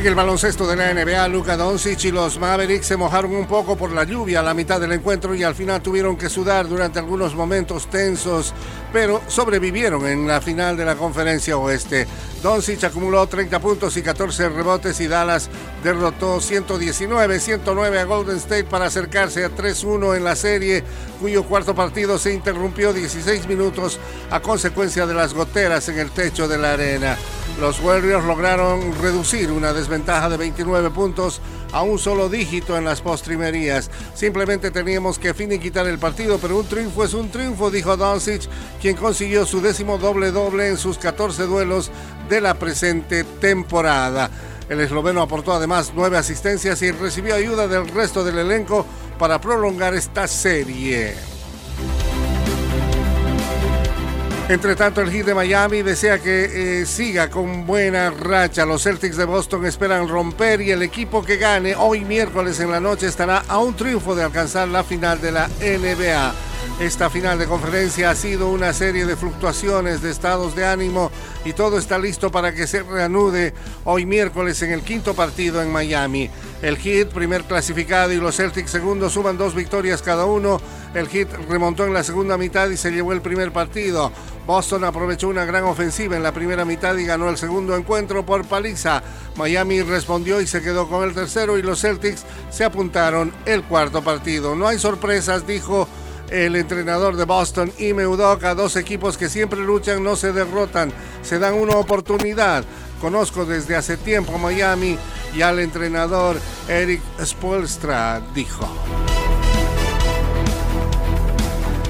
En el baloncesto de la NBA, Luka Doncic y los Mavericks se mojaron un poco por la lluvia a la mitad del encuentro y al final tuvieron que sudar durante algunos momentos tensos, pero sobrevivieron en la final de la conferencia oeste. Doncic acumuló 30 puntos y 14 rebotes y Dallas derrotó 119-109 a Golden State para acercarse a 3-1 en la serie, cuyo cuarto partido se interrumpió 16 minutos a consecuencia de las goteras en el techo de la arena. Los Warriors lograron reducir una desventaja de 29 puntos a un solo dígito en las postrimerías. Simplemente teníamos que finiquitar el partido, pero un triunfo es un triunfo, dijo Doncic, quien consiguió su décimo doble-doble en sus 14 duelos de la presente temporada. El esloveno aportó además nueve asistencias y recibió ayuda del resto del elenco para prolongar esta serie. Entre tanto, el Heat de Miami desea que eh, siga con buena racha. Los Celtics de Boston esperan romper y el equipo que gane hoy miércoles en la noche estará a un triunfo de alcanzar la final de la NBA. Esta final de conferencia ha sido una serie de fluctuaciones de estados de ánimo y todo está listo para que se reanude hoy miércoles en el quinto partido en Miami. El Heat, primer clasificado, y los Celtics, segundo, suman dos victorias cada uno. El Heat remontó en la segunda mitad y se llevó el primer partido. Boston aprovechó una gran ofensiva en la primera mitad y ganó el segundo encuentro por paliza. Miami respondió y se quedó con el tercero y los Celtics se apuntaron el cuarto partido. No hay sorpresas, dijo el entrenador de Boston, Ime Udoka, dos equipos que siempre luchan, no se derrotan, se dan una oportunidad. Conozco desde hace tiempo Miami y al entrenador Eric Spoelstra, dijo.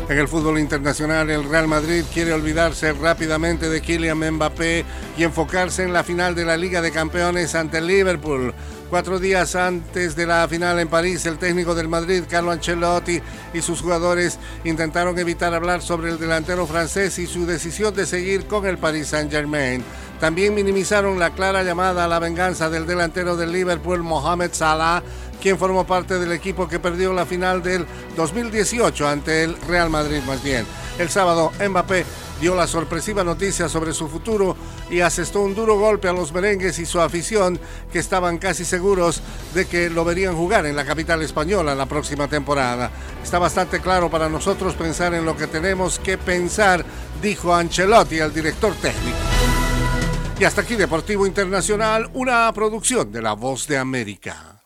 En el fútbol internacional, el Real Madrid quiere olvidarse rápidamente de Kylian Mbappé y enfocarse en la final de la Liga de Campeones ante Liverpool. Cuatro días antes de la final en París, el técnico del Madrid, Carlo Ancelotti, y sus jugadores intentaron evitar hablar sobre el delantero francés y su decisión de seguir con el Paris Saint-Germain. También minimizaron la clara llamada a la venganza del delantero del Liverpool, Mohamed Salah, quien formó parte del equipo que perdió la final del 2018 ante el Real Madrid más bien. El sábado, Mbappé dio la sorpresiva noticia sobre su futuro y asestó un duro golpe a los merengues y su afición que estaban casi seguros de que lo verían jugar en la capital española la próxima temporada. Está bastante claro para nosotros pensar en lo que tenemos que pensar, dijo Ancelotti al director técnico. Y hasta aquí Deportivo Internacional, una producción de La Voz de América.